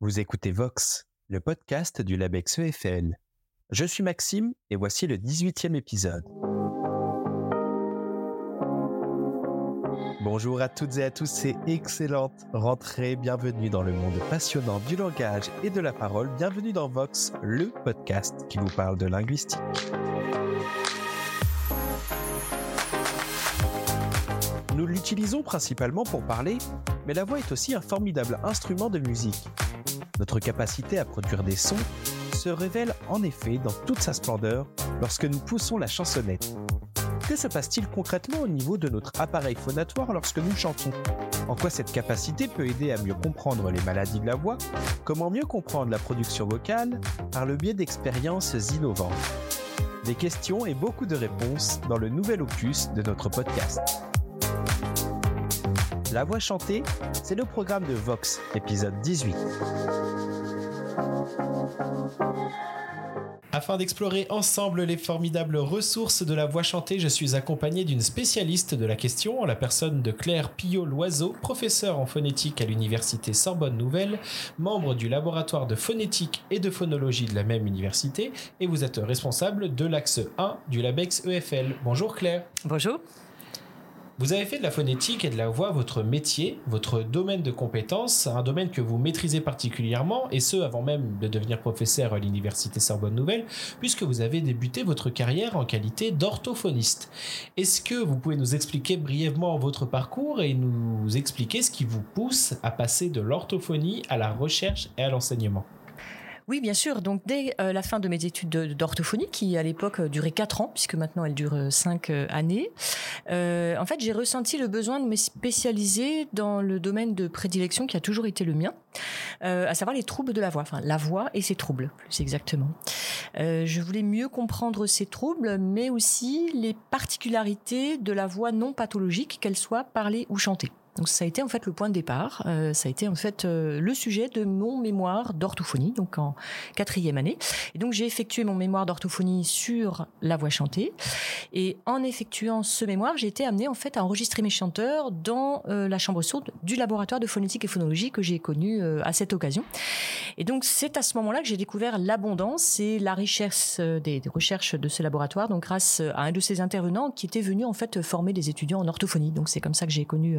Vous écoutez Vox, le podcast du LabEx EFL. Je suis Maxime et voici le 18e épisode. Bonjour à toutes et à tous et excellente rentrée. Bienvenue dans le monde passionnant du langage et de la parole. Bienvenue dans Vox, le podcast qui vous parle de linguistique. L'utilisons principalement pour parler, mais la voix est aussi un formidable instrument de musique. Notre capacité à produire des sons se révèle en effet dans toute sa splendeur lorsque nous poussons la chansonnette. Que se passe-t-il concrètement au niveau de notre appareil phonatoire lorsque nous chantons? En quoi cette capacité peut aider à mieux comprendre les maladies de la voix? Comment mieux comprendre la production vocale? Par le biais d'expériences innovantes Des questions et beaucoup de réponses dans le nouvel opus de notre podcast. La voix chantée, c'est le programme de Vox, épisode 18. Afin d'explorer ensemble les formidables ressources de la voix chantée, je suis accompagné d'une spécialiste de la question, la personne de Claire Pillot-Loiseau, professeure en phonétique à l'université Sorbonne Nouvelle, membre du laboratoire de phonétique et de phonologie de la même université, et vous êtes responsable de l'axe 1 du LABEX EFL. Bonjour Claire. Bonjour. Vous avez fait de la phonétique et de la voix votre métier, votre domaine de compétences, un domaine que vous maîtrisez particulièrement, et ce avant même de devenir professeur à l'université Sorbonne Nouvelle, puisque vous avez débuté votre carrière en qualité d'orthophoniste. Est-ce que vous pouvez nous expliquer brièvement votre parcours et nous expliquer ce qui vous pousse à passer de l'orthophonie à la recherche et à l'enseignement? Oui, bien sûr. Donc, dès euh, la fin de mes études d'orthophonie, qui à l'époque euh, duraient 4 ans, puisque maintenant elles durent 5 euh, années, en fait, j'ai ressenti le besoin de me spécialiser dans le domaine de prédilection qui a toujours été le mien, à savoir les troubles de la voix, enfin la voix et ses troubles, plus exactement. je voulais mieux comprendre ces troubles, mais aussi les particularités de la voix non pathologique, qu'elle soit parlée ou chantée. Donc ça a été en fait le point de départ. Euh, ça a été en fait euh, le sujet de mon mémoire d'orthophonie, donc en quatrième année. Et donc j'ai effectué mon mémoire d'orthophonie sur la voix chantée. Et en effectuant ce mémoire, j'ai été amenée en fait à enregistrer mes chanteurs dans euh, la chambre sourde du laboratoire de phonétique et phonologie que j'ai connu à cette occasion. Et donc c'est à ce moment-là que j'ai découvert l'abondance et la richesse des, des, recherches de ce laboratoire. Donc grâce à un de ces intervenants qui était venu en fait former des étudiants en orthophonie. Donc c'est comme ça que j'ai connu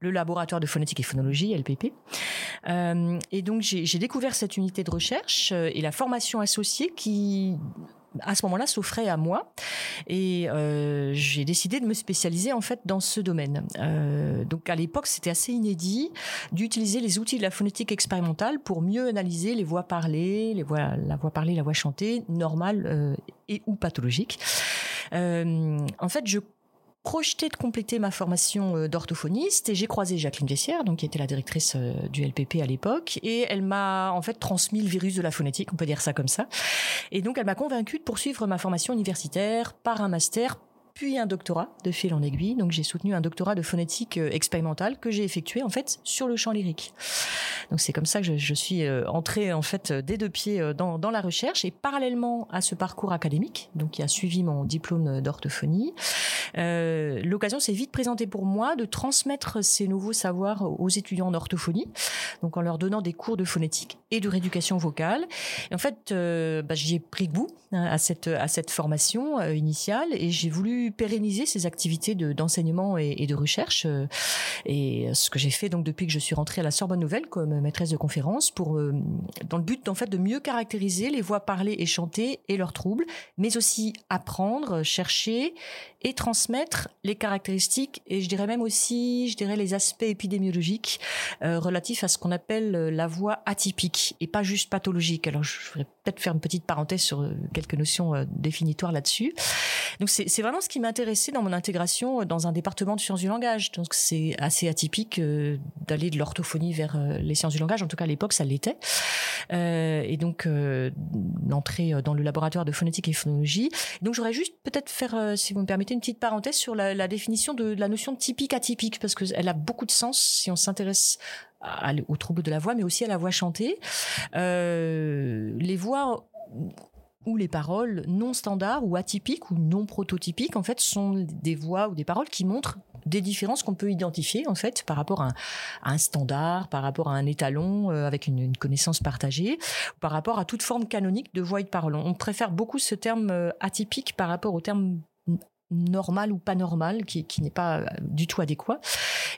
le laboratoire de phonétique et phonologie, LPP. Euh, et donc j'ai découvert cette unité de recherche euh, et la formation associée qui à ce moment-là s'offrait à moi et euh, j'ai décidé de me spécialiser en fait dans ce domaine. donc à l'époque c'était assez inédit d'utiliser les outils de la phonétique expérimentale pour mieux analyser les voix parlées, les voix, la voix parlée, la voix chantée, normale et ou pathologique. en fait je projeté de compléter ma formation euh, d'orthophoniste et j'ai croisé Jacqueline Vessière, donc qui était la directrice euh, du LPP à l'époque, et elle m'a en fait transmis le virus de la phonétique, on peut dire ça comme ça. Et donc elle m'a convaincue de poursuivre ma formation universitaire par un master puis un doctorat de fil en aiguille. Donc j'ai soutenu un doctorat de phonétique euh, expérimentale que j'ai effectué en fait sur le chant lyrique. Donc c'est comme ça que je, suis euh, entrée en fait des deux pieds euh, dans, dans, la recherche et parallèlement à ce parcours académique, donc qui a suivi mon diplôme d'orthophonie, euh, l'occasion s'est vite présentée pour moi de transmettre ces nouveaux savoirs aux étudiants d'orthophonie, donc en leur donnant des cours de phonétique et de rééducation vocale. Et en fait, euh, bah, j'y ai pris goût hein, à cette à cette formation initiale et j'ai voulu pérenniser ces activités d'enseignement et, de recherche. Euh, et ce que j'ai fait donc depuis que je suis rentrée à la Sorbonne Nouvelle comme maîtresse de conférence, pour euh, dans le but en fait de mieux caractériser les voix parlées et chantées et leurs troubles, mais aussi apprendre, chercher et transmettre les caractéristiques et je dirais même aussi, je dirais les aspects épidémiologiques euh, relatifs à ce qu'on appelle la voix atypique et pas juste pathologique. Alors je voudrais peut-être faire une petite parenthèse sur quelques notions définitoires là-dessus. Donc c'est vraiment ce qui m'intéressait dans mon intégration dans un département de sciences du langage. Donc c'est assez atypique euh, d'aller de l'orthophonie vers euh, les sciences du langage. En tout cas à l'époque ça l'était. Euh, et donc l'entrée dans le laboratoire de phonétique et phonologie. Donc j'aurais juste peut-être faire, si vous me permettez, une petite parenthèse sur la, définition de, la notion de typique atypique parce qu'elle a beaucoup de sens si on s'intéresse aux troubles de la voix, mais aussi à la voix chantée. les voix où les paroles non standards ou atypiques ou non prototypiques en fait sont des voix ou des paroles qui montrent des différences qu'on peut identifier en fait par rapport à un, standard, par rapport à un étalon euh, avec une, connaissance partagée, par rapport à toute forme canonique de voix et de parole. On préfère beaucoup ce terme euh, atypique par rapport au terme normal ou pas normal, qui, qui n'est pas euh, du tout adéquat.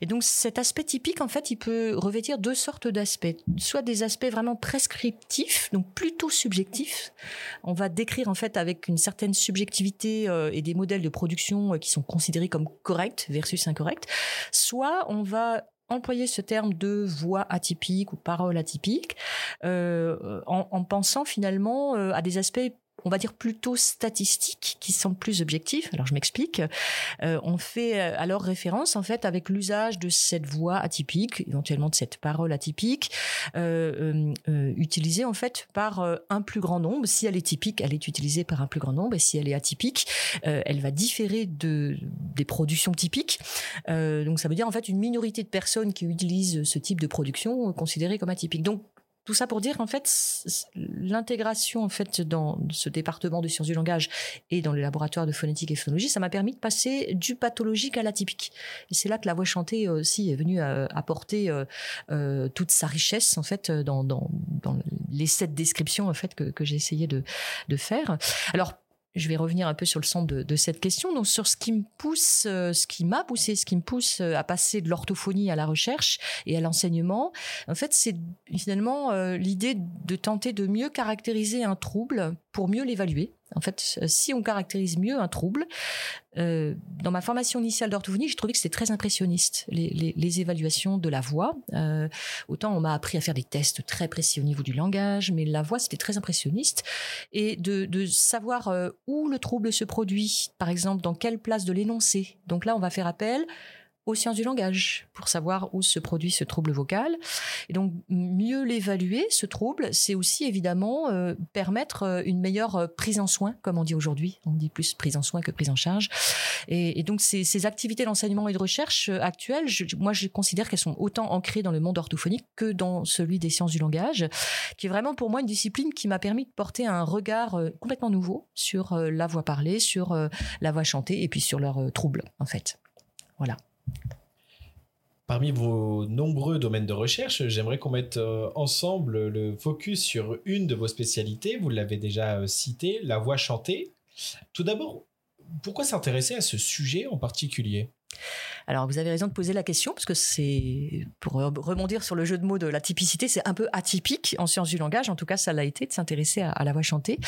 Et donc cet aspect typique, en fait, il peut revêtir deux sortes d'aspects. Soit des aspects vraiment prescriptifs, donc plutôt subjectifs. On va décrire en fait avec une certaine subjectivité euh, et des modèles de production euh, qui sont considérés comme corrects versus incorrects. Soit on va employer ce terme de voix atypique ou parole atypique en, pensant finalement à des aspects on va dire plutôt statistiques qui sont plus objectifs. Alors je m'explique. Euh, on fait euh, alors référence en fait avec l'usage de cette voix atypique, éventuellement de cette parole atypique, euh, utilisée en fait par un plus grand nombre. Si elle est typique, elle est utilisée par un plus grand nombre, et si elle est atypique, elle va différer de des productions typiques. donc ça veut dire en fait une minorité de personnes qui utilisent ce type de production considérée comme atypique. Donc tout ça pour dire qu'en fait, l'intégration en fait dans ce département de sciences du langage et dans les laboratoires de phonétique et phonologie, ça m'a permis de passer du pathologique à l'atypique. Et c'est là que la voix chantée aussi est venue euh, apporter euh, euh, toute sa richesse en fait dans, les sept descriptions en fait que, que j'ai essayé de, de faire. Alors je vais revenir un peu sur le centre de, cette question, donc sur ce qui me pousse, euh, ce qui m'a poussé, ce qui me pousse euh, à passer de l'orthophonie à la recherche et à l'enseignement. En fait, c'est finalement euh, l'idée de tenter de mieux caractériser un trouble pour mieux l'évaluer. En fait, si on caractérise mieux un trouble, euh, dans ma formation initiale d'orthophonie, j'ai trouvé que c'était très impressionniste, les, évaluations de la voix. Euh, autant on m'a appris à faire des tests très précis au niveau du langage, mais la voix, c'était très impressionniste. Et de, savoir euh, où le trouble se produit, par exemple, dans quelle place de l'énoncé. Donc là, on va faire appel aux sciences du langage pour savoir où se produit ce trouble vocal. Et donc, mieux l'évaluer, ce trouble, c'est aussi évidemment euh, permettre euh, une meilleure euh, prise en soin, comme on dit aujourd'hui. On dit plus prise en soin que prise en charge. Et, donc, ces, activités d'enseignement et de recherche actuelles, moi, je considère qu'elles sont autant ancrées dans le monde orthophonique que dans celui des sciences du langage, qui est vraiment pour moi une discipline qui m'a permis de porter un regard complètement nouveau sur la voix parlée, sur la voix chantée et puis sur leurs troubles, en fait. Voilà. Parmi vos nombreux domaines de recherche, j'aimerais qu'on mette euh, ensemble le focus sur une de vos spécialités. Vous l'avez déjà euh, cité, la voix chantée. Tout d'abord, pourquoi s'intéresser à ce sujet en particulier? Alors, vous avez raison de poser la question, parce que c'est, pour rebondir sur le jeu de mots de la typicité, c'est un peu atypique en sciences du langage. En tout cas, ça l'a été de s'intéresser à, la voix chantée.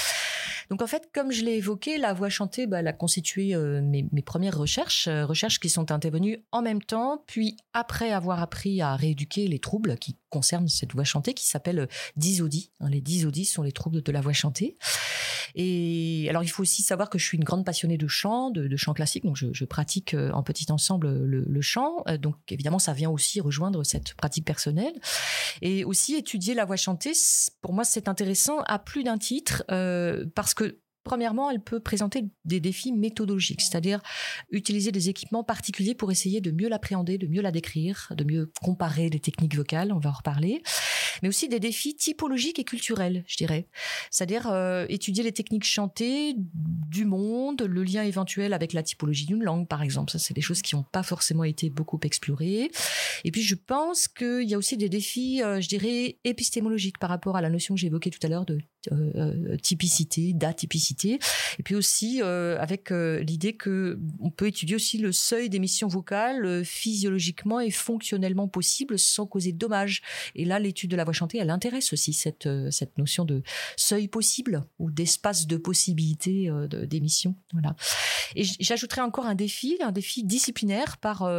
Donc, en fait, comme je l'ai évoqué, la voix chantée, bah, elle a constitué euh, mes, premières recherches, euh, recherches qui sont intervenues en même temps, puis après avoir appris à rééduquer les troubles qui concernent cette voix chantée, qui s'appelle euh, dysodie. Hein, les dysodies sont les troubles de la voix chantée. Et alors, il faut aussi savoir que je suis une grande passionnée de chant, de, chant classique, donc je, pratique en petit ensemble le, chant. Euh, donc évidemment, ça vient aussi rejoindre cette pratique personnelle. Et aussi étudier la voix chantée, pour moi, c'est intéressant à plus d'un titre euh, parce que Premièrement, elle peut présenter des défis méthodologiques, c'est-à-dire utiliser des équipements particuliers pour essayer de mieux l'appréhender, de mieux la décrire, de mieux comparer les techniques vocales, on va en reparler, mais aussi des défis typologiques et culturels, je dirais. C'est-à-dire euh, étudier les techniques chantées du monde, le lien éventuel avec la typologie d'une langue, par exemple. Ça, c'est des choses qui n'ont pas forcément été beaucoup explorées. Et puis, je pense qu'il y a aussi des défis, euh, je dirais, épistémologiques par rapport à la notion que j'ai évoquée tout à l'heure de euh, typicité, d'atypicité, et puis aussi euh, avec euh, l'idée que on peut étudier aussi le seuil d'émission vocale physiologiquement et fonctionnellement possible sans causer de dommages. Et là, l'étude de la voix chantée, elle intéresse aussi cette cette notion de seuil possible ou d'espace de possibilité d'émission. Voilà. Et j'ajouterais encore un défi, un défi disciplinaire par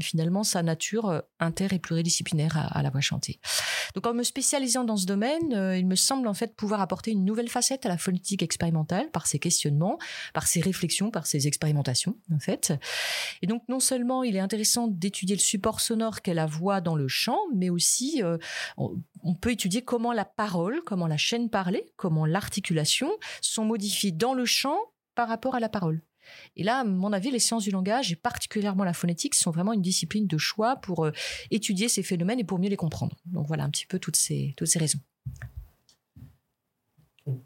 finalement sa nature inter et pluridisciplinaire à, à, la voix chantée. Donc en me spécialisant dans ce domaine, il me semble en fait pouvoir apporter une nouvelle facette à la phonétique expérimentale par ses questionnements, par ses réflexions, par ses expérimentations, en fait. Et donc, non seulement il est intéressant d'étudier le support sonore qu'est la voix dans le chant, mais aussi euh, on peut étudier comment la parole, comment la chaîne parlée, comment l'articulation sont modifiées dans le chant par rapport à la parole. Et là, à mon avis, les sciences du langage et particulièrement la phonétique sont vraiment une discipline de choix pour euh, étudier ces phénomènes et pour mieux les comprendre. Donc voilà un petit peu toutes ces, toutes ces raisons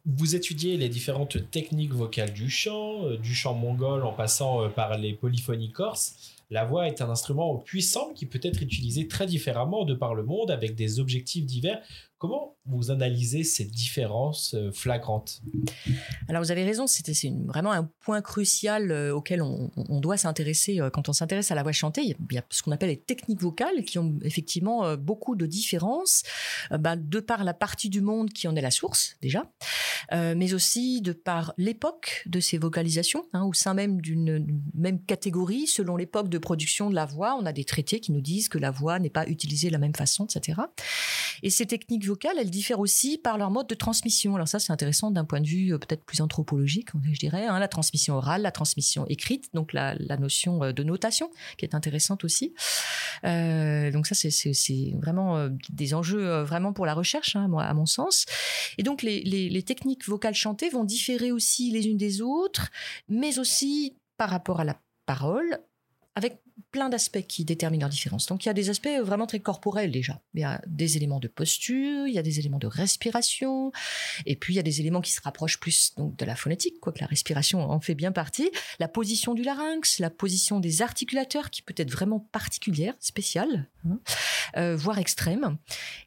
vous étudiez les différentes techniques vocales du chant, euh, du chant mongol en passant euh, par les polyphonies corses. la voix est un instrument puissant qui peut être utilisé très différemment de par le monde avec des objectifs divers. Comment vous analysez ces différences euh, flagrantes Alors vous avez raison, c'est vraiment un point crucial euh, auquel on, doit s'intéresser euh, quand on s'intéresse à la voix chantée. Il y a ce qu'on appelle les techniques vocales qui ont effectivement beaucoup de différences, bah, de par la partie du monde qui en est la source déjà, mais aussi de par l'époque de ces vocalisations, hein, au sein même d'une même catégorie, selon l'époque de production de la voix, on a des traités qui nous disent que la voix n'est pas utilisée de la même façon, etc. Et ces techniques vocales, elles diffèrent aussi par leur mode de transmission. Alors ça, c'est intéressant d'un point de vue euh, peut-être plus anthropologique, je dirais. Hein, la transmission orale, la transmission écrite, donc la, notion euh, de notation qui est intéressante aussi. Euh, donc ça, c'est vraiment des enjeux vraiment pour la recherche, hein, à mon sens. Et donc les, les techniques vocales chantées vont différer aussi les unes des autres, mais aussi par rapport à la parole, avec plein d'aspects qui déterminent leur différence. Donc il y a des aspects vraiment très corporels déjà. Il y a des éléments de posture, il y a des éléments de respiration, et puis il y a des éléments qui se rapprochent plus donc de la phonétique, quoique la respiration en fait bien partie. La position du larynx, la position des articulateurs qui peut être vraiment particulière, spéciale, hein, euh, voire extrême.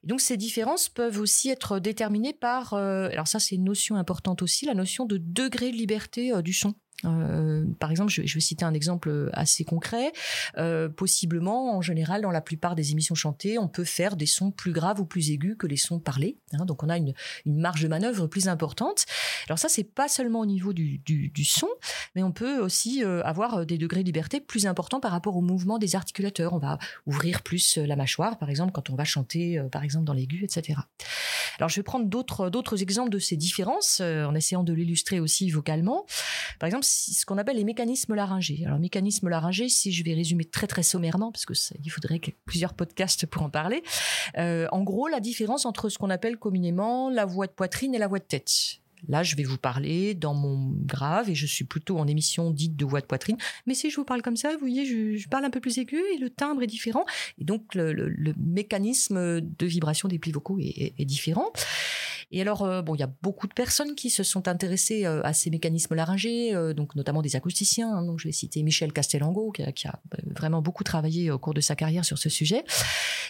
Et donc ces différences peuvent aussi être déterminées par, euh, alors ça c'est une notion importante aussi, la notion de degré de liberté euh, du son. Euh, par exemple, je, vais citer un exemple assez concret. Euh, possiblement, en général, dans la plupart des émissions chantées, on peut faire des sons plus graves ou plus aigus que les sons parlés. Hein. donc, on a une, marge de manœuvre plus importante. Alors ça, c'est pas seulement au niveau du, son, mais on peut aussi euh, avoir des degrés de liberté plus importants par rapport au mouvement des articulateurs. On va ouvrir plus la mâchoire, par exemple, quand on va chanter, par exemple, dans l'aigu, etc. Alors, je vais prendre d'autres exemples de ces différences en essayant de l'illustrer aussi vocalement. Par exemple, ce qu'on appelle les mécanismes laryngés. Alors, mécanismes laryngés, si je vais résumer très très sommairement, parce que il faudrait plusieurs podcasts pour en parler. Euh, en gros, la différence entre ce qu'on appelle communément la voix de poitrine et la voix de tête. Là, je vais vous parler dans mon grave et je suis plutôt en émission dite de voix de poitrine. Mais si je vous parle comme ça, vous voyez, je, parle un peu plus aigu et le timbre est différent. Et donc, le, mécanisme de vibration des plis vocaux est différent. Et alors, euh, bon, il y a beaucoup de personnes qui se sont intéressées euh, à ces mécanismes laryngés, euh, donc notamment des acousticiens. Hein. donc, je vais citer Michel Castellango, qui a, vraiment beaucoup travaillé au cours de sa carrière sur ce sujet.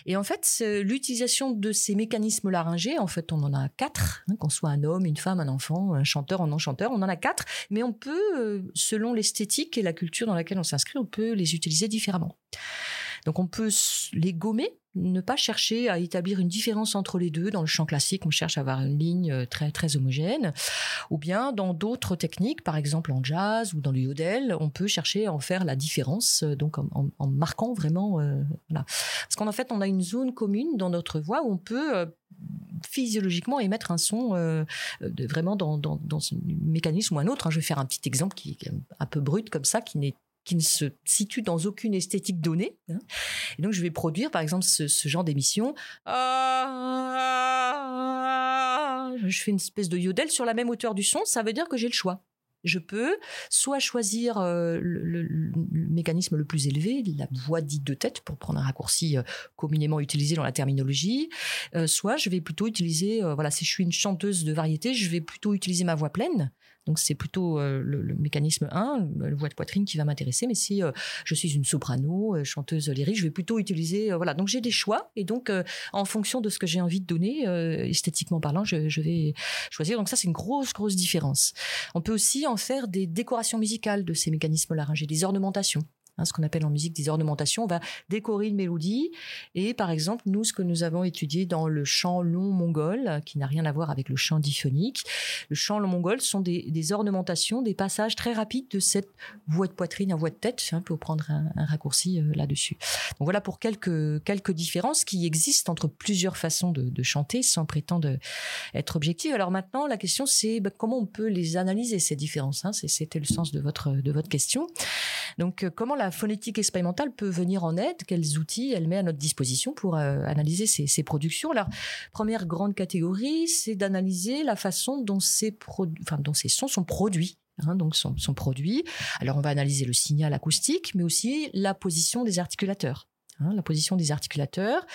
Et en fait, l'utilisation de ces mécanismes laryngés, en fait, on en a quatre, hein, qu'on soit un homme, une femme, un enfant, un chanteur, un non-chanteur, on en a quatre, mais on peut, selon l'esthétique et la culture dans laquelle on s'inscrit, on peut les utiliser différemment. Donc on peut les gommer ne pas chercher à établir une différence entre les deux. Dans le chant classique, on cherche à avoir une ligne euh, très très homogène. Ou bien dans d'autres techniques, par exemple en jazz ou dans le yodel, on peut chercher à en faire la différence, euh, donc en, marquant vraiment. Euh, Parce qu'en fait, on a une zone commune dans notre voix où on peut physiologiquement émettre un son vraiment dans, dans, dans, un mécanisme ou un autre. Hein. Je vais faire un petit exemple qui est un peu brut comme ça, qui n'est qui ne se situe dans aucune esthétique donnée. Hein. Et donc, je vais produire, par exemple, ce, genre d'émission. Je fais une espèce de yodel sur la même hauteur du son. Ça veut dire que j'ai le choix. Je peux soit choisir euh, le, mécanisme le plus élevé, la voix dite de tête, pour prendre un raccourci euh, communément utilisé dans la terminologie, euh, soit je vais plutôt utiliser, voilà, si je suis une chanteuse de variété, je vais plutôt utiliser ma voix pleine donc c'est plutôt euh, le, mécanisme 1, le voix de poitrine qui va m'intéresser. Mais si euh, je suis une soprano, euh, chanteuse lyrique, je vais plutôt utiliser voilà. Donc j'ai des choix et donc en fonction de ce que j'ai envie de donner, esthétiquement parlant, je, je, vais choisir. Donc ça c'est une grosse grosse différence. On peut aussi en faire des décorations musicales de ces mécanismes laryngés, des ornementations. Hein, ce qu'on appelle en musique des ornementations. On va décorer une mélodie. Et par exemple, nous, ce que nous avons étudié dans le chant long mongol, qui n'a rien à voir avec le chant diphonique, le chant long mongol sont des, ornementations, des passages très rapides de cette voix de poitrine à voix de tête, hein, pour prendre un, raccourci euh, là-dessus. Donc voilà pour quelques, quelques différences qui existent entre plusieurs façons de, chanter sans prétendre être objectif. Alors maintenant, la question c'est bah, comment on peut les analyser, ces différences. Hein. C'était le sens de votre, de votre question. Donc euh, comment la la phonétique expérimentale peut venir en aide? Quels outils elle met à notre disposition pour euh, analyser ces, productions? La première grande catégorie, c'est d'analyser la façon dont ces, sons sont produits. Hein, donc sont produits. Alors on va analyser le signal acoustique, mais aussi la position des articulateurs. Hein, la position des articulateurs,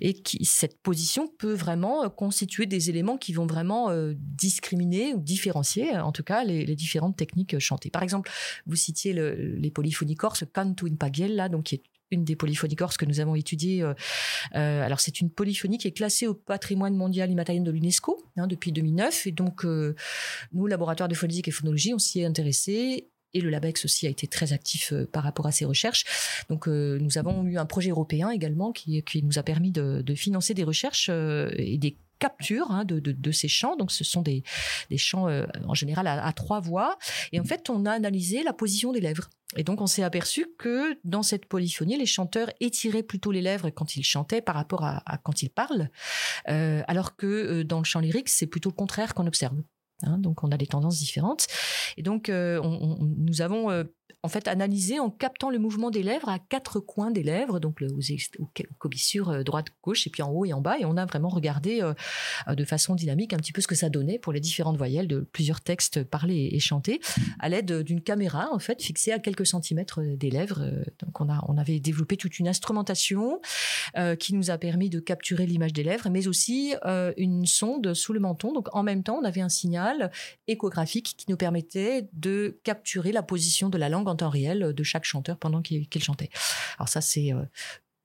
et cette position peut vraiment euh, constituer des éléments qui vont vraiment euh, discriminer ou différencier, en tout cas, les, différentes techniques chantées. Par exemple, vous citiez les polyphonies corses, canto in pagiel, là, donc qui est une des polyphonies corses que nous avons étudiées. Euh, alors, c'est une polyphonie qui est classée au patrimoine mondial immatériel de l'UNESCO hein, depuis 2009. Et donc, nous, laboratoire de phonétique et phonologie, on s'y est intéressé et le LABEX aussi a été très actif euh, par rapport à ces recherches. Donc euh, nous avons eu un projet européen également qui, nous a permis de, financer des recherches euh, et des captures hein, de, ces chants. Donc, ce sont des, des chants en général à, trois voix. Et en fait, on a analysé la position des lèvres. Et donc, on s'est aperçu que dans cette polyphonie, les chanteurs étiraient plutôt les lèvres quand ils chantaient par rapport à, quand ils parlent, euh, alors que dans le chant lyrique, c'est plutôt le contraire qu'on observe. Hein, donc on a des tendances différentes. Et donc euh, on, nous avons euh, en fait analysé en captant le mouvement des lèvres à quatre coins des lèvres, donc le, aux, aux, euh, droite, gauche, et puis en haut et en bas. Et on a vraiment regardé de façon dynamique un petit peu ce que ça donnait pour les différentes voyelles de plusieurs textes parlés et, chantés à l'aide d'une caméra en fait fixée à quelques centimètres des lèvres. Donc on a on avait développé toute une instrumentation qui nous a permis de capturer l'image des lèvres, mais aussi une sonde sous le menton. Donc en même temps on avait un signal échographique qui nous permettait de capturer la position de la langue en temps réel de chaque chanteur pendant qu'il chantait. Alors ça, c'est euh,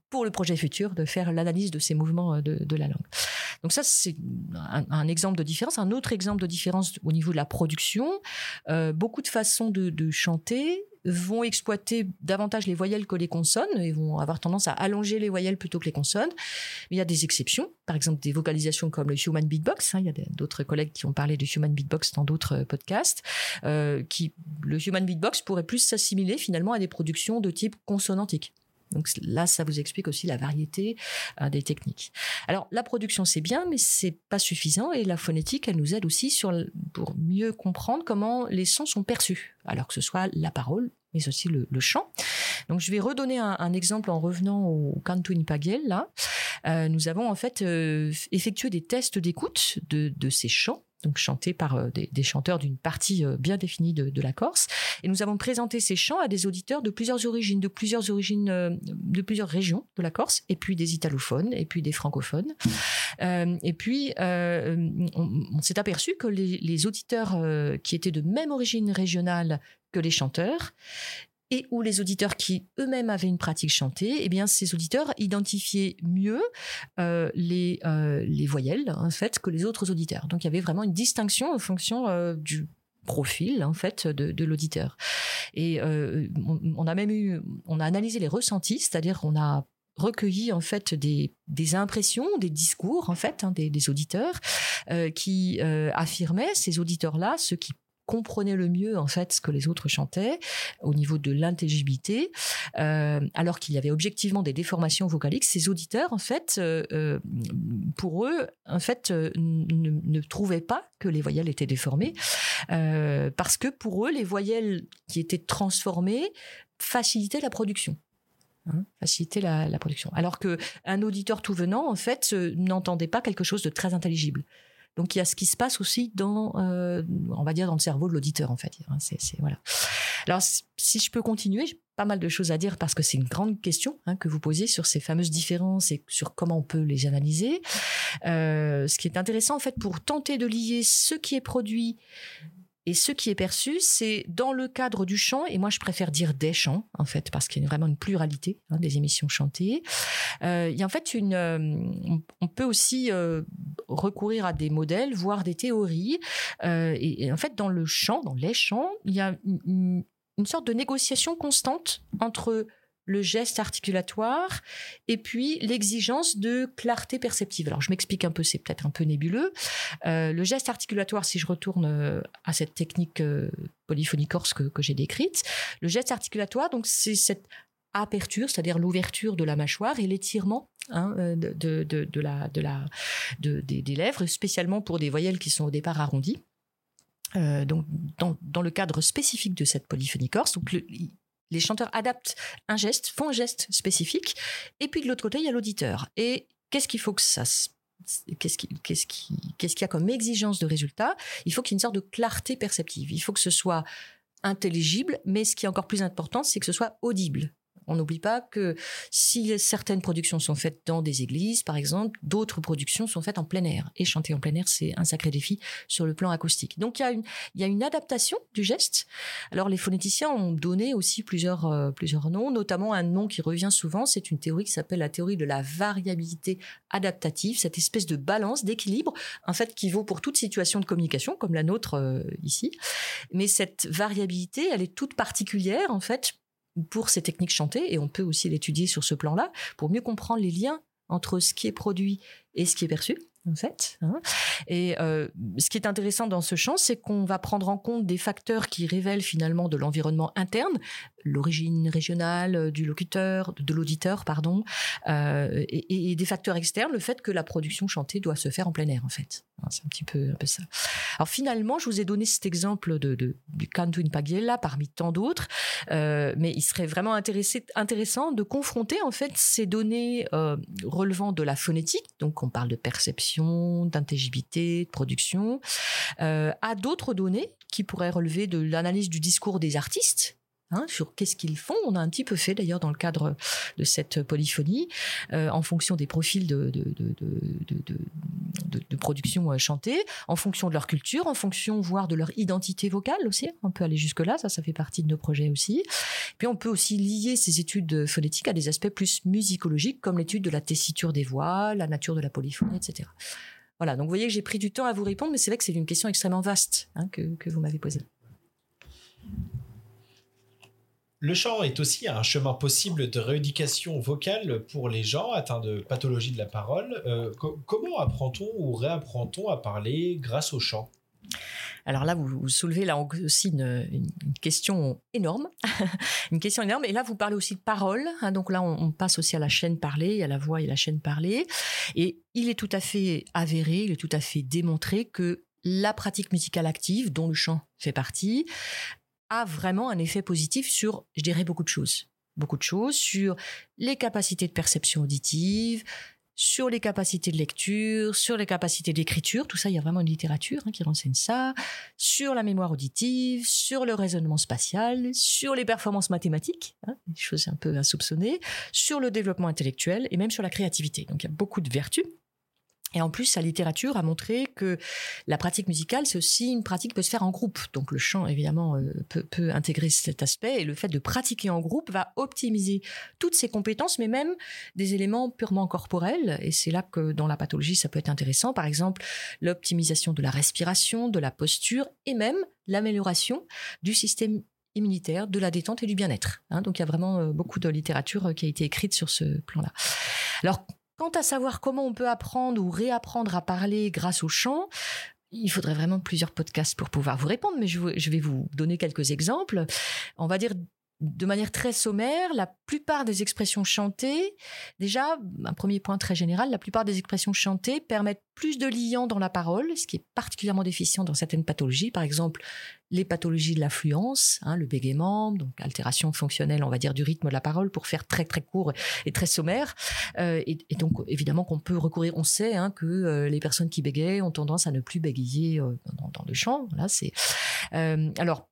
pour le projet futur de faire l'analyse de ces mouvements euh, de, la langue. Donc ça, c'est un, exemple de différence. Un autre exemple de différence au niveau de la production, euh, beaucoup de façons de chanter vont exploiter davantage les voyelles que les consonnes et vont avoir tendance à allonger les voyelles plutôt que les consonnes. Il y a des exceptions, par exemple des vocalisations comme le human beatbox. Hein, il y a d'autres collègues qui ont parlé du human beatbox dans d'autres euh, podcasts. Euh, qui le human beatbox pourrait plus s'assimiler finalement à des productions de type consonantique. Donc là, ça vous explique aussi la variété euh, des techniques. Alors la production c'est bien, mais c'est pas suffisant et la phonétique elle nous aide aussi pour mieux comprendre comment les sons sont perçus, alors que ce soit la parole mais aussi le, chant. Donc je vais redonner un, exemple en revenant au canto in pagiel là. Euh, nous avons en fait euh, effectué des tests d'écoute de ces chants donc chantés par euh, des, chanteurs d'une partie euh, bien définie de, la Corse. Et nous avons présenté ces chants à des auditeurs de plusieurs origines, de plusieurs origines, euh, de plusieurs régions de la Corse, et puis des italophones, et puis des francophones. et puis, on, s'est aperçu que les, les auditeurs qui étaient de même origine régionale que les chanteurs et où les auditeurs qui eux-mêmes avaient une pratique chantée, eh bien ces auditeurs identifiaient mieux euh, les, euh, les voyelles en fait que les autres auditeurs. Donc il y avait vraiment une distinction en fonction euh, du profil en fait de, l'auditeur. Et on, a même eu, on a analysé les ressentis, c'est-à-dire on a recueilli en fait des, des impressions, des discours en fait hein, des, des, auditeurs qui affirmaient ces auditeurs-là, ceux qui comprenaient le mieux en fait ce que les autres chantaient au niveau de l'intelligibilité, euh, alors qu'il y avait objectivement des déformations vocaliques. Ces auditeurs en fait, euh, euh, pour eux, en fait, ne, trouvaient pas que les voyelles étaient déformées parce que pour eux, les voyelles qui étaient transformées facilitaient la production. Hein, la, production. Alors que un auditeur tout venant, en fait, n'entendait pas quelque chose de très intelligible. Donc il y a ce qui se passe aussi dans, euh, on va dire, dans le cerveau de l'auditeur en fait. C'est, voilà. Alors si je peux continuer, j'ai pas mal de choses à dire parce que c'est une grande question hein, que vous posez sur ces fameuses différences et sur comment on peut les analyser. Euh, ce qui est intéressant en fait pour tenter de lier ce qui est produit et ce qui est perçu, c'est dans le cadre du chant, et moi je préfère dire des chants, en fait, parce qu'il y a vraiment une pluralité hein, des émissions chantées. Euh, il y a en fait une... Euh, on peut aussi euh, recourir à des modèles, voire des théories. Et, en fait, dans le chant, dans les chants, il y a une sorte de négociation constante entre le geste articulatoire et puis l'exigence de clarté perceptive. Alors je m'explique un peu, c'est peut-être un peu nébuleux. Euh, le geste articulatoire, si je retourne euh, à cette technique euh, polyphonie corse que, que j'ai décrite, le geste articulatoire, donc c'est cette aperture, c'est-à-dire l'ouverture de la mâchoire et l'étirement hein, de, de, la, de la, de, des, lèvres, spécialement pour des voyelles qui sont au départ arrondies. Donc, dans, dans, le cadre spécifique de cette polyphonie corse, donc les chanteurs adaptent un geste, font un geste spécifique, et puis de l'autre côté, il y a l'auditeur. Et qu'est-ce qu'il faut que ça Qu'est-ce qu'il qu'est-ce qui, qu'est-ce y a comme exigence de résultat? Il faut qu'il y ait une sorte de clarté perceptive. Il faut que ce soit intelligible, mais ce qui est encore plus important, c'est que ce soit audible. On n'oublie pas que si certaines productions sont faites dans des églises, par exemple, d'autres productions sont faites en plein air. Et chanter en plein air, c'est un sacré défi sur le plan acoustique. Donc il y a une, adaptation du geste. Alors les phonéticiens ont donné aussi plusieurs, euh, plusieurs noms, notamment un nom qui revient souvent, c'est une théorie qui s'appelle la théorie de la variabilité adaptative, cette espèce de balance, d'équilibre, en fait, qui vaut pour toute situation de communication, comme la nôtre euh, ici. Mais cette variabilité, elle est toute particulière, en fait, pour ces techniques chantées, et on peut aussi l'étudier sur ce plan-là, pour mieux comprendre les liens entre ce qui est produit et ce qui est perçu en fait. Hein. Et euh, ce qui est intéressant dans ce champ, c'est qu'on va prendre en compte des facteurs qui révèlent finalement de l'environnement interne, l'origine régionale euh, du locuteur, de l'auditeur, pardon, euh, et, des facteurs externes, le fait que la production chantée doit se faire en plein air, en fait. Hein, c'est un petit peu, ça. Alors finalement, je vous ai donné cet exemple de, de du canto in pagiella parmi tant d'autres, mais il serait vraiment intéressant de confronter en fait ces données relevant de la phonétique, donc on parle de perception d'intelligibilité, de production, euh, à d'autres données qui pourraient relever de l'analyse du discours des artistes, Hein, sur qu'est-ce qu'ils font. On a un petit peu fait d'ailleurs dans le cadre de cette polyphonie, euh, en fonction des profils de, production euh, chantée, en fonction de leur culture, en fonction voire de leur identité vocale aussi. On peut aller jusque-là, ça, ça fait partie de nos projets aussi. Puis on peut aussi lier ces études phonétiques à des aspects plus musicologiques, comme l'étude de la tessiture des voix, la nature de la polyphonie, etc. Voilà, donc vous voyez que j'ai pris du temps à vous répondre, mais c'est vrai que c'est une question extrêmement vaste hein, que vous m'avez posée. Le chant est aussi un chemin possible de rééducation vocale pour les gens atteints de pathologie de la parole. Euh, comment apprend-on ou réapprend-on à parler grâce au chant? Alors là, vous, soulevez là aussi une, question énorme, une question énorme. Et là, vous parlez aussi de parole. Hein. donc là, on, passe aussi à la chaîne parlée, a la voix et la chaîne parlée. Et il est tout à fait avéré, il est tout à fait démontré que la pratique musicale active, dont le chant fait partie, a vraiment un effet positif sur, je dirais, beaucoup de choses. Beaucoup de choses sur les capacités de perception auditive, sur les capacités de lecture, sur les capacités d'écriture, tout ça, il y a vraiment une littérature hein, qui renseigne ça, sur la mémoire auditive, sur le raisonnement spatial, sur les performances mathématiques, hein, des choses un peu insoupçonnées, sur le développement intellectuel et même sur la créativité. Donc il y a beaucoup de vertus. Et en plus, la littérature a montré que la pratique musicale, c'est aussi une pratique qui peut se faire en groupe. Donc le chant, évidemment, euh, peut, intégrer cet aspect. Et le fait de pratiquer en groupe va optimiser toutes ces compétences, mais même des éléments purement corporels. Et c'est là que dans la pathologie, ça peut être intéressant. Par exemple, l'optimisation de la respiration, de la posture et même l'amélioration du système immunitaire, de la détente et du bien-être. Hein. donc il y a vraiment euh, beaucoup de littérature euh, qui a été écrite sur ce plan-là. Alors Quant à savoir comment on peut apprendre ou réapprendre à parler grâce au chant, il faudrait vraiment plusieurs podcasts pour pouvoir vous répondre, mais je, vais vous donner quelques exemples. On va dire de manière très sommaire, la plupart des expressions chantées, déjà, un premier point très général, la plupart des expressions chantées permettent plus de liant dans la parole, ce qui est particulièrement déficient dans certaines pathologies. Par exemple, les pathologies de l'affluence, hein, le bégaiement, donc altération fonctionnelle, on va dire, du rythme de la parole pour faire très très court et très sommaire. Euh, et, donc, évidemment qu'on peut recourir, on sait hein, que euh, les personnes qui bégayent ont tendance à ne plus bégayer euh, dans, dans, le chant. Là, alors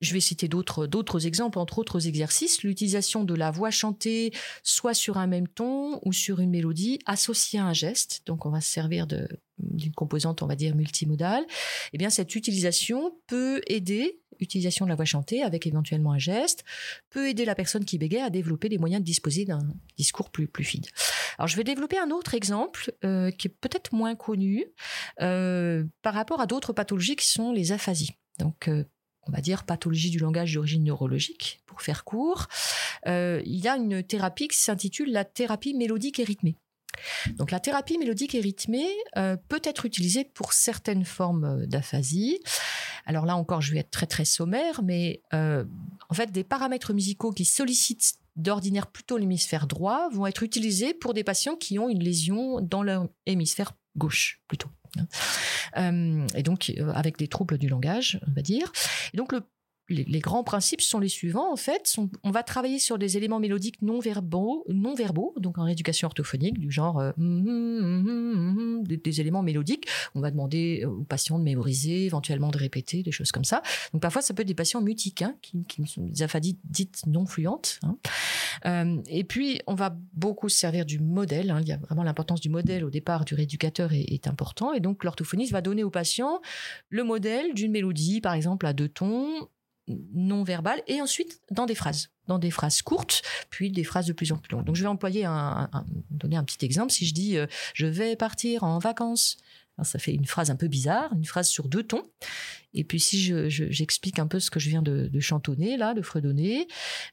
je vais citer d'autres d'autres exemples, entre autres exercices, l'utilisation de la voix chantée, soit sur un même ton ou sur une mélodie, associée à un geste. Donc, on va se servir d'une composante, on va dire multimodale. Eh bien, cette utilisation peut aider, utilisation de la voix chantée avec éventuellement un geste, peut aider la personne qui bégaye à développer les moyens de disposer d'un discours plus plus fluide. Alors, je vais développer un autre exemple euh, qui est peut-être moins connu euh, par rapport à d'autres pathologies qui sont les aphasies. Donc, euh, on va dire, pathologie du langage d'origine neurologique, pour faire court, euh, il y a une thérapie qui s'intitule la thérapie mélodique et rythmée. Donc la thérapie mélodique et rythmée euh, peut être utilisée pour certaines formes euh, d'aphasie. Alors là encore, je vais être très très sommaire, mais en fait, des paramètres musicaux qui sollicitent d'ordinaire plutôt l'hémisphère droit vont être utilisés pour des patients qui ont une lésion dans leur hémisphère gauche plutôt. Euh, et donc, euh, avec des troubles du langage, on va dire. Et donc, le les, grands principes sont les suivants en fait. on va travailler sur des éléments mélodiques non verbaux, non verbaux, donc en rééducation orthophonique du genre euh, hum, hum, hum, des, éléments mélodiques. On va demander aux patients de mémoriser, éventuellement de répéter, des choses comme ça. Donc parfois ça peut être des patients mutiques hein, qui, sont des aphadies dites non fluentes. Hein. Euh, et puis on va beaucoup se servir du modèle. Hein. Il y a vraiment l'importance du modèle au départ du rééducateur est, est important. Et donc l'orthophoniste va donner au patient le modèle d'une mélodie, par exemple à deux tons non verbal et ensuite dans des phrases, dans des phrases courtes, puis des phrases de plus en plus longues. Donc je vais employer un, donner un petit exemple. Si je dis euh, je vais partir en vacances, ça fait une phrase un peu bizarre, une phrase sur deux tons. Et puis si j'explique un peu ce que je viens de, chantonner là, de fredonner,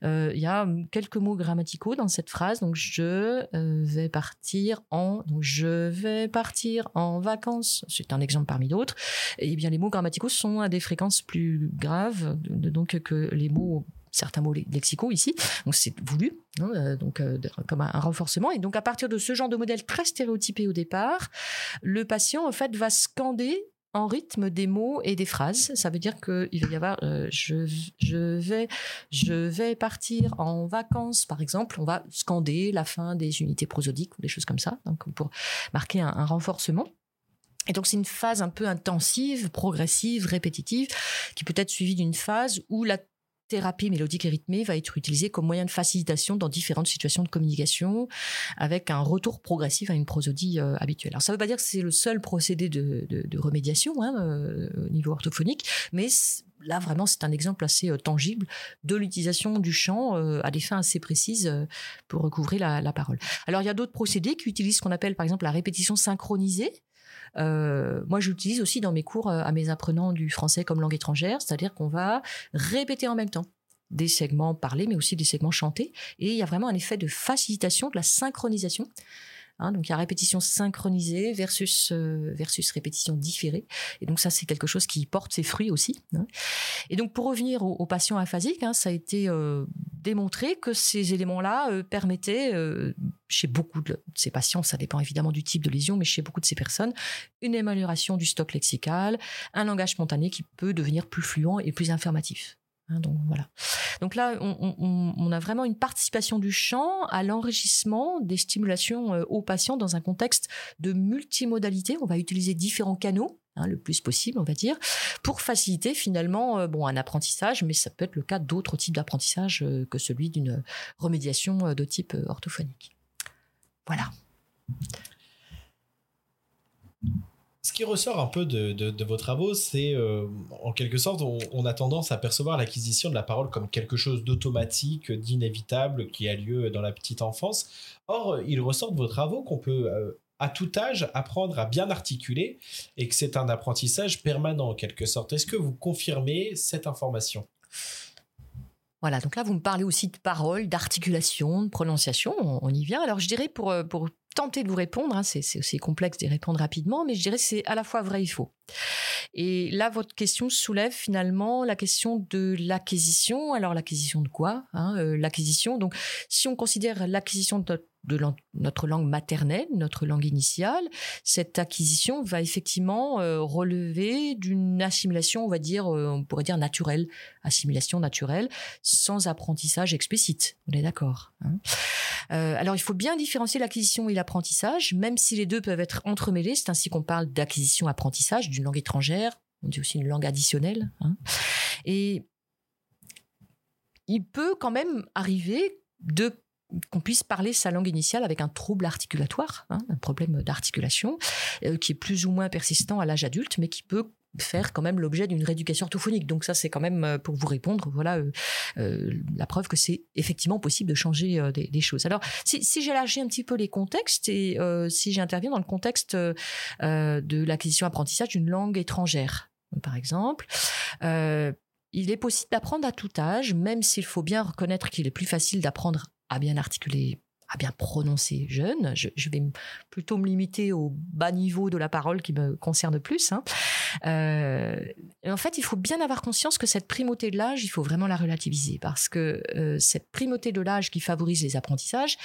euh, il y a quelques mots grammaticaux dans cette phrase. Donc je euh, vais partir en, donc je vais partir en vacances. C'est un exemple parmi d'autres. Et bien les mots grammaticaux sont à des fréquences plus graves, donc que les mots certains mots lexicaux ici. Donc c'est voulu, hein, euh, donc euh, comme un, renforcement. Et donc à partir de ce genre de modèle très stéréotypé au départ, le patient en fait va scander en rythme des mots et des phrases. Ça veut dire qu'il va y avoir euh, je, je, vais, je vais partir en vacances, par exemple. On va scander la fin des unités prosodiques ou des choses comme ça, donc pour marquer un, un renforcement. Et donc c'est une phase un peu intensive, progressive, répétitive, qui peut être suivie d'une phase où la thérapie mélodique et rythmée va être utilisée comme moyen de facilitation dans différentes situations de communication, avec un retour progressif à une prosodie euh, habituelle. Alors ça ne veut pas dire que c'est le seul procédé de, remédiation hein, euh, au niveau orthophonique, mais là vraiment c'est un exemple assez euh, tangible de l'utilisation du chant à des fins assez précises pour recouvrir la parole. Alors il y a d'autres procédés qui utilisent ce qu'on appelle par exemple la répétition synchronisée. Euh, moi, j'utilise aussi dans mes cours euh, à mes apprenants du français comme langue étrangère, c'est-à-dire qu'on va répéter en même temps des segments parlés, mais aussi des segments chantés. Et il y a vraiment un effet de facilitation, de la synchronisation Hein, donc il y a répétition synchronisée versus euh, versus répétition différée. Et donc ça c'est quelque chose qui porte ses fruits aussi. Hein. Et donc pour revenir aux, patients aphasiques, hein, ça a été euh, démontré que ces éléments-là euh, permettaient chez beaucoup de ces patients, ça dépend évidemment du type de lésion, mais chez beaucoup de ces personnes, une amélioration du stock lexical, un langage spontané qui peut devenir plus fluent et plus informatif. Hein, donc voilà. Donc là, on, a vraiment une participation du chant à l'enrichissement des stimulations euh, aux patients dans un contexte de multimodalité. On va utiliser différents canaux. Hein, le plus possible, on va dire, pour faciliter finalement euh, bon un apprentissage, mais ça peut être le cas d'autres types d'apprentissage euh, que celui d'une remédiation de type orthophonique. Voilà ce qui ressort un peu de, vos travaux, c'est euh, en quelque sorte, on, a tendance à percevoir l'acquisition de la parole comme quelque chose d'automatique, d'inévitable, qui a lieu dans la petite enfance. Or, il ressort de vos travaux qu'on peut, euh, à tout âge, apprendre à bien articuler et que c'est un apprentissage permanent en quelque sorte. Est-ce que vous confirmez cette information? Voilà, donc là, vous me parlez aussi de parole, d'articulation, de prononciation, on, y vient. Alors, je dirais, pour, euh, pour tenter de vous répondre, hein, c'est aussi complexe d'y répondre rapidement, mais je dirais que c'est à la fois vrai et faux. Et là, votre question soulève finalement la question de l'acquisition. Alors, l'acquisition de quoi hein, euh, L'acquisition, donc si on considère l'acquisition de de notre langue maternelle, notre langue initiale, cette acquisition va effectivement euh, relever d'une assimilation, on va dire, euh, on pourrait dire naturelle, assimilation naturelle, sans apprentissage explicite. On est d'accord. Hein? Euh, alors il faut bien différencier l'acquisition et l'apprentissage, même si les deux peuvent être entremêlés. C'est ainsi qu'on parle d'acquisition-apprentissage d'une langue étrangère. On dit aussi une langue additionnelle. Hein? Et il peut quand même arriver de qu'on puisse parler sa langue initiale avec un trouble articulatoire, hein, un problème d'articulation, euh, qui est plus ou moins persistant à l'âge adulte, mais qui peut faire quand même l'objet d'une rééducation orthophonique. Donc ça, c'est quand même euh, pour vous répondre, voilà euh, la preuve que c'est effectivement possible de changer des, choses. Alors, si, si j'élargis un petit peu les contextes et si j'interviens dans le contexte de l'acquisition apprentissage d'une langue étrangère, par exemple, il est possible d'apprendre à tout âge, même s'il faut bien reconnaître qu'il est plus facile d'apprendre à bien articuler, à bien prononcer jeune. Je, vais plutôt me limiter au bas niveau de la parole qui me concerne plus. Hein. Euh, en fait, il faut bien avoir conscience que cette primauté de l'âge, il faut vraiment la relativiser parce que euh, cette primauté de l'âge qui favorise les apprentissages,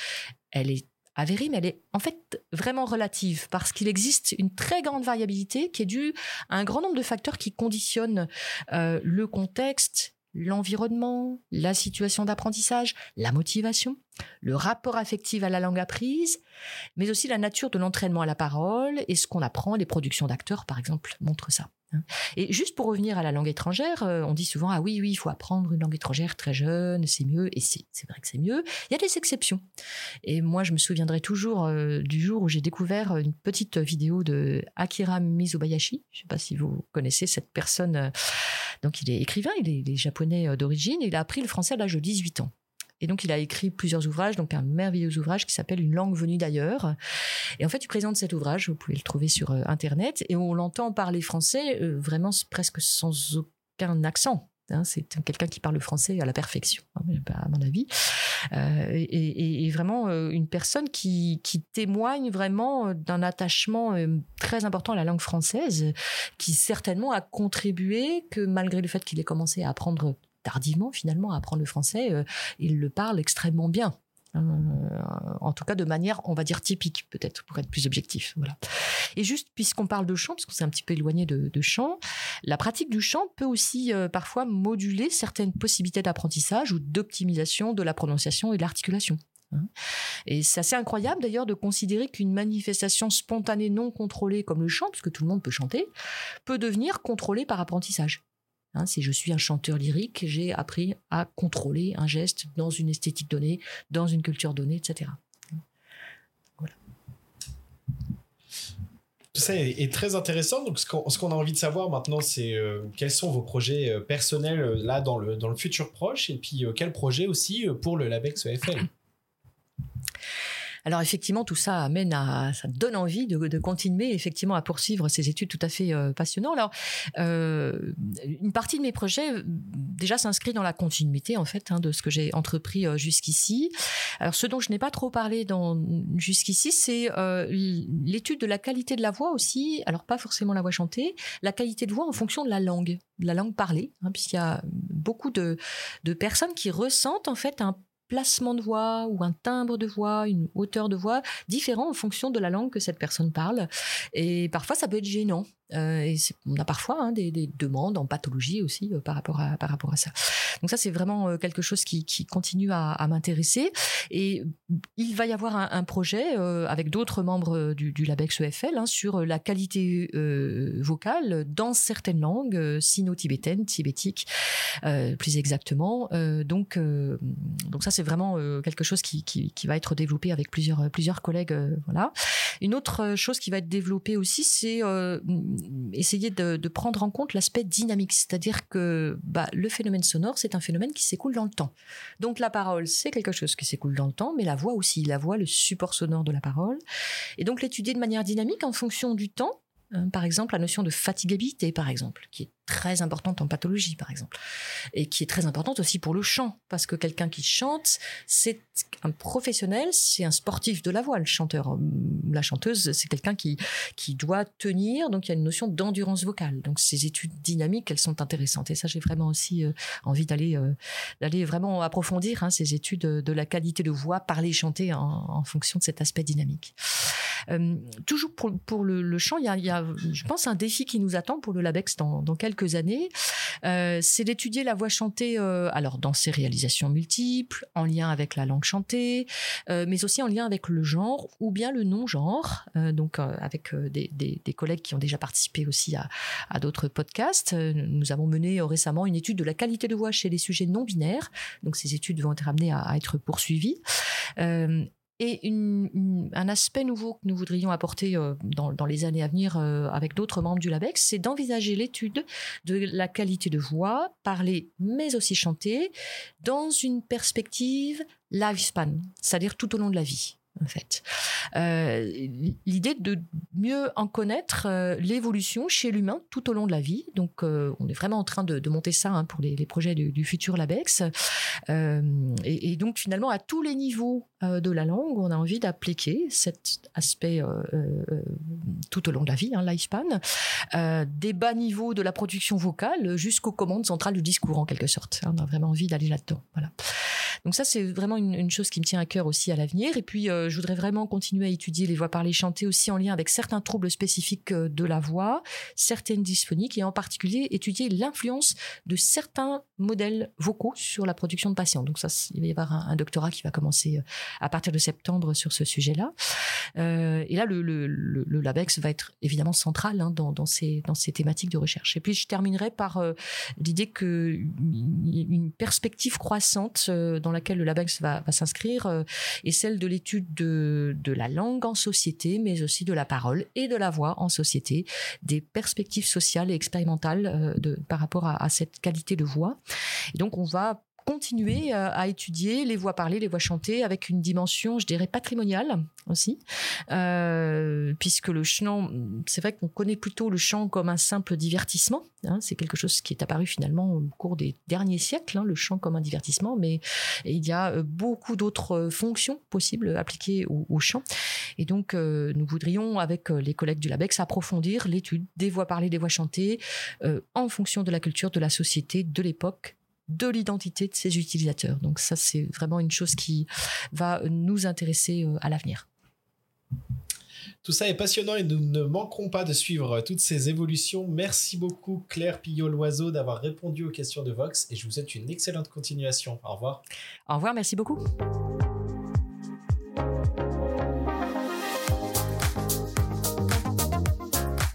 elle est avérée, mais elle est en fait vraiment relative parce qu'il existe une très grande variabilité qui est due à un grand nombre de facteurs qui conditionnent euh, le contexte l'environnement, la situation d'apprentissage, la motivation, le rapport affectif à la langue apprise, mais aussi la nature de l'entraînement à la parole et ce qu'on apprend. Les productions d'acteurs, par exemple, montrent ça. Et juste pour revenir à la langue étrangère, euh, on dit souvent ah oui oui il faut apprendre une langue étrangère très jeune c'est mieux et c'est vrai que c'est mieux. Il y a des exceptions. Et moi je me souviendrai toujours euh, du jour où j'ai découvert une petite vidéo de Akira Mizobayashi. Je ne sais pas si vous connaissez cette personne. Euh, donc il est écrivain, il est, il est japonais d'origine. Il a appris le français à l'âge de 18 ans. Et donc, il a écrit plusieurs ouvrages, donc un merveilleux ouvrage qui s'appelle Une langue venue d'ailleurs. Et en fait, il présente cet ouvrage, vous pouvez le trouver sur euh, Internet, et on l'entend parler français euh, vraiment presque sans aucun accent. Hein. c'est quelqu'un qui parle français à la perfection, hein, à mon avis. Euh, et, vraiment une personne qui témoigne vraiment d'un attachement très important à la langue française, qui certainement a contribué que malgré le fait qu'il ait commencé à apprendre tardivement finalement à apprendre le français, euh, il le parle extrêmement bien. Euh, en tout cas de manière, on va dire typique, peut-être pour être plus objectif. Voilà. Et juste puisqu'on parle de chant, parce qu'on s'est un petit peu éloigné de, chant, la pratique du chant peut aussi euh, parfois moduler certaines possibilités d'apprentissage ou d'optimisation de la prononciation et de l'articulation. Hein. Et c'est assez incroyable d'ailleurs de considérer qu'une manifestation spontanée non contrôlée comme le chant, puisque tout le monde peut chanter, peut devenir contrôlée par apprentissage. Hein, si je suis un chanteur lyrique, j'ai appris à contrôler un geste dans une esthétique donnée, dans une culture donnée, etc. Voilà. Tout ça est, très intéressant. Donc, ce qu'on a envie de savoir maintenant, c'est euh, quels sont vos projets euh, personnels euh, là dans le, dans le futur proche et puis quels projets aussi pour le Labex EFL alors effectivement, tout ça amène à, ça donne envie de, continuer effectivement à poursuivre ces études tout à fait euh, passionnantes. Alors, euh, une partie de mes projets déjà s'inscrit dans la continuité en fait hein, de ce que j'ai entrepris euh, jusqu'ici. Alors, ce dont je n'ai pas trop parlé dans jusqu'ici, c'est l'étude de la qualité de la voix aussi. Alors, pas forcément la voix chantée, la qualité de voix en fonction de la langue, de la langue parlée, hein, puisqu'il y a beaucoup de, de personnes qui ressentent en fait un placement de voix ou un timbre de voix, une hauteur de voix différent en fonction de la langue que cette personne parle. Et parfois, ça peut être gênant. Euh, et on a parfois hein, des, demandes en pathologie aussi euh, par, rapport à, par rapport à ça. Donc ça, c'est vraiment euh, quelque chose qui, continue à, m'intéresser. Et il va y avoir un, projet avec d'autres membres du, LABEX EFL hein, sur la qualité vocale dans certaines langues sino-tibétaines, tibétiques plus exactement. donc, donc ça, c'est vraiment quelque chose qui, qui, qui, va être développé avec plusieurs, plusieurs collègues. voilà. Une autre chose qui va être développée aussi, c'est essayer de, prendre en compte l'aspect dynamique, c'est-à-dire que bah, le phénomène sonore, c'est un phénomène qui s'écoule dans le temps. Donc la parole, c'est quelque chose qui s'écoule dans le temps, mais la voix aussi, la voix, le support sonore de la parole. Et donc l'étudier de manière dynamique en fonction du temps, hein, par exemple la notion de fatigabilité, par exemple, qui est très importante en pathologie, par exemple, et qui est très importante aussi pour le chant, parce que quelqu'un qui chante, c'est un professionnel, c'est un sportif de la voix, le chanteur. La chanteuse, c'est quelqu'un qui, qui doit tenir, donc il y a une notion d'endurance vocale. Donc ces études dynamiques, elles sont intéressantes. Et ça, j'ai vraiment aussi euh, envie d'aller euh, vraiment approfondir hein, ces études de la qualité de voix, parler, chanter en, fonction de cet aspect dynamique. Euh, toujours pour, le, chant, il y, a, je pense, un défi qui nous attend pour le LABEX dans, quelques années, euh, c'est d'étudier la voix chantée, euh, alors dans ses réalisations multiples, en lien avec la langue chantée, euh, mais aussi en lien avec le genre ou bien le non-genre, donc avec des, collègues qui ont déjà participé aussi à, d'autres podcasts. Nous avons mené récemment une étude de la qualité de voix chez les sujets non binaires, donc ces études vont être amenées à, être poursuivies. Et un aspect nouveau que nous voudrions apporter euh, dans, les années à venir euh, avec d'autres membres du LABEX, c'est d'envisager l'étude de la qualité de voix, parler mais aussi chanter, dans une perspective lifespan, c'est-à-dire tout au long de la vie Euh, l'idée de mieux en connaître euh, l'évolution chez l'humain tout au long de la vie. Donc, euh, on est vraiment en train de, monter ça hein, pour les, projets du, futur LABEX. Et, donc, finalement, à tous les niveaux de la langue, on a envie d'appliquer cet aspect tout au long de la vie, hein, lifespan, des bas niveaux de la production vocale jusqu'aux commandes centrales du discours, en quelque sorte. On a vraiment envie d'aller là-dedans. Voilà. Donc ça, c'est vraiment une, chose qui me tient à cœur aussi à l'avenir. Et puis, je voudrais vraiment continuer à étudier les voix parlées chantées aussi en lien avec certains troubles spécifiques de la voix, certaines dysphoniques, et en particulier étudier l'influence de certains modèles vocaux sur la production de patients. Donc ça, il va y avoir un, doctorat qui va commencer à partir de septembre sur ce sujet-là. et là, le, LABEX va être évidemment central hein, dans, ces, dans ces thématiques de recherche. Et puis, je terminerai par l'idée que une perspective croissante euh, dans laquelle le LABEX va, s'inscrire est euh, celle de l'étude de, la langue en société, mais aussi de la parole et de la voix en société, des perspectives sociales et expérimentales euh, par rapport à, à cette qualité de voix. Et donc, on va continuer euh, à étudier les voix parlées, les voix chantées, avec une dimension, je dirais, patrimoniale aussi, euh, puisque le chant, c'est vrai qu'on connaît plutôt le chant comme un simple divertissement. Hein, c'est quelque chose qui est apparu finalement au cours des derniers siècles, hein, le chant comme un divertissement, mais il y a euh, beaucoup d'autres fonctions possibles appliquées au, chant. Et donc, nous voudrions, avec les collègues du LABEX, approfondir l'étude des voix parlées, des voix chantées, en fonction de la culture, de la société, de l'époque de l'identité de ses utilisateurs. Donc ça, c'est vraiment une chose qui va nous intéresser euh, à l'avenir. Tout ça est passionnant et nous ne manquerons pas de suivre toutes ces évolutions. Merci beaucoup Claire Pillot-Loiseau d'avoir répondu aux questions de Vox et je vous souhaite une excellente continuation. Au revoir. Au revoir, merci beaucoup.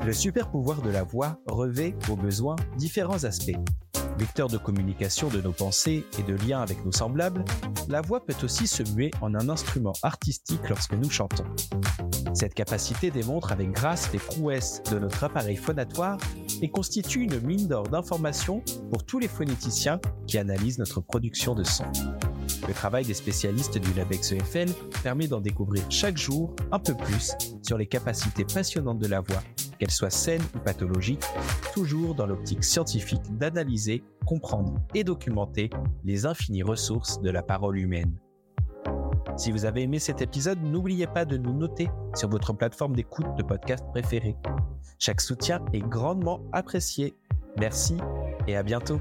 Le super pouvoir de la voix revêt, au besoin, différents aspects. De communication de nos pensées et de lien avec nos semblables, la voix peut aussi se muer en un instrument artistique lorsque nous chantons. Cette capacité démontre avec grâce les prouesses de notre appareil phonatoire et constitue une mine d'or d'informations pour tous les phonéticiens qui analysent notre production de son. Le travail des spécialistes du LabEx EFL permet d'en découvrir chaque jour un peu plus sur les capacités passionnantes de la voix, qu'elle soit saine ou pathologique, toujours dans l'optique scientifique d'analyser, comprendre et documenter les infinies ressources de la parole humaine. Si vous avez aimé cet épisode, n'oubliez pas de nous noter sur votre plateforme d'écoute de podcast préférée. Chaque soutien est grandement apprécié. Merci et à bientôt.